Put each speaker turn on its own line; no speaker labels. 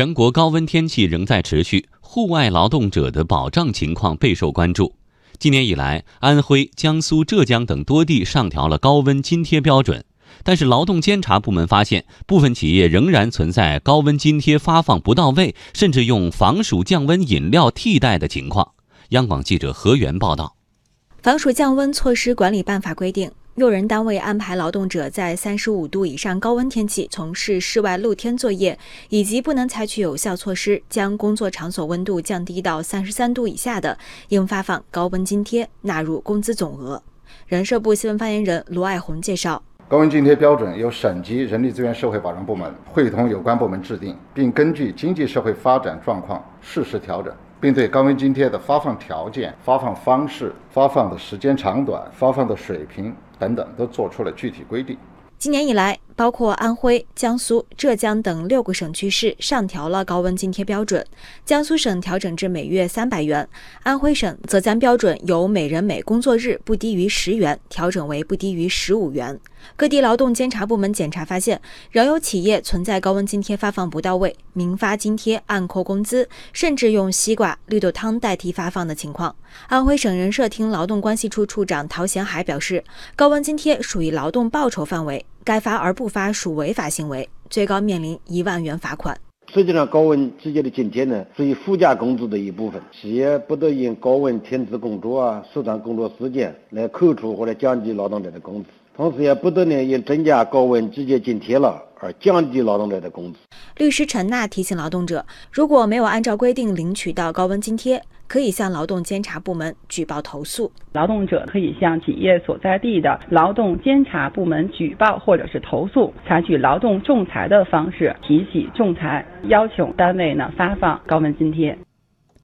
全国高温天气仍在持续，户外劳动者的保障情况备受关注。今年以来，安徽、江苏、浙江等多地上调了高温津贴标准，但是劳动监察部门发现，部分企业仍然存在高温津贴发放不到位，甚至用防暑降温饮料替代的情况。央广记者何源报道。
防暑降温措施管理办法规定，用人单位安排劳动者在三十五度以上高温天气从事室外露天作业，以及不能采取有效措施将工作场所温度降低到三十三度以下的，应发放高温津贴，纳入工资总额。人社部新闻发言人卢爱红介绍，
高温津贴标准由省级人力资源社会保障部门会同有关部门制定，并根据经济社会发展状况适时调整。并对高温津贴的发放条件、发放方式、发放的时间长短、发放的水平等等，都做出了具体规定。
今年以来，包括安徽、江苏、浙江等六个省区市上调了高温津贴标准。江苏省调整至每月三百元，安徽省则将标准由每人每工作日不低于十元调整为不低于十五元。各地劳动监察部门检查发现，仍有企业存在高温津贴发放不到位、明发津贴暗扣工资，甚至用西瓜、绿豆汤代替发放的情况。安徽省人社厅劳动关系处处长陶贤海表示，高温津贴属于劳动报酬范围。该发而不发属违法行为，最高面临一万元罚款。
实际上，高温直接的津贴呢，属于附加工资的一部分，企业不得因高温停止工作啊、缩短工作时间来扣除或者降低劳动者的工资，同时也不得呢因增加高温直接津贴了而降低劳动者的工资。
律师陈娜提醒劳动者，如果没有按照规定领取到高温津贴，可以向劳动监察部门举报投诉。
劳动者可以向企业所在地的劳动监察部门举报或者是投诉，采取劳动仲裁的方式提起仲裁，要求单位呢发放高温津贴。